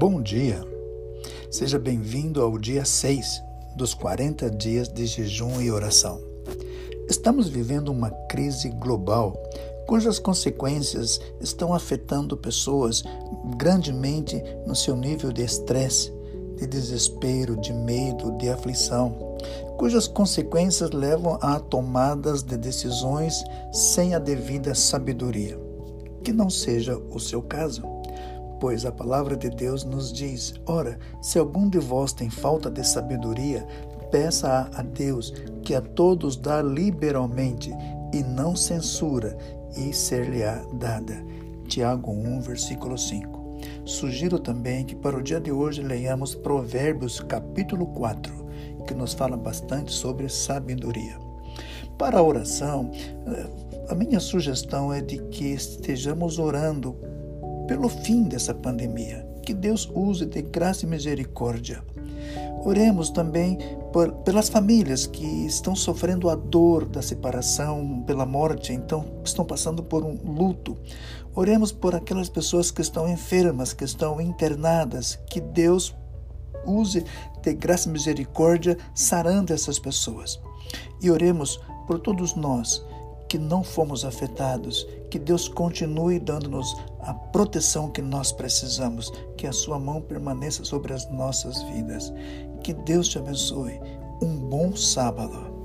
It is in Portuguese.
Bom dia! Seja bem-vindo ao dia 6 dos 40 dias de jejum e oração. Estamos vivendo uma crise global cujas consequências estão afetando pessoas grandemente no seu nível de estresse, de desespero, de medo, de aflição, cujas consequências levam a tomadas de decisões sem a devida sabedoria. Que não seja o seu caso. Pois a palavra de Deus nos diz: Ora, se algum de vós tem falta de sabedoria, peça a Deus, que a todos dá liberalmente e não censura, e ser-lhe-á dada. Tiago 1, versículo 5. Sugiro também que para o dia de hoje leiamos Provérbios capítulo 4, que nos fala bastante sobre sabedoria. Para a oração, eh, a minha sugestão é de que estejamos orando pelo fim dessa pandemia. Que Deus use de graça e misericórdia. Oremos também por, pelas famílias que estão sofrendo a dor da separação, pela morte, então estão passando por um luto. Oremos por aquelas pessoas que estão enfermas, que estão internadas, que Deus use de graça e misericórdia sarando essas pessoas. E oremos por todos nós que não fomos afetados, que Deus continue dando-nos a proteção que nós precisamos, que a sua mão permaneça sobre as nossas vidas. Que Deus te abençoe. Um bom sábado.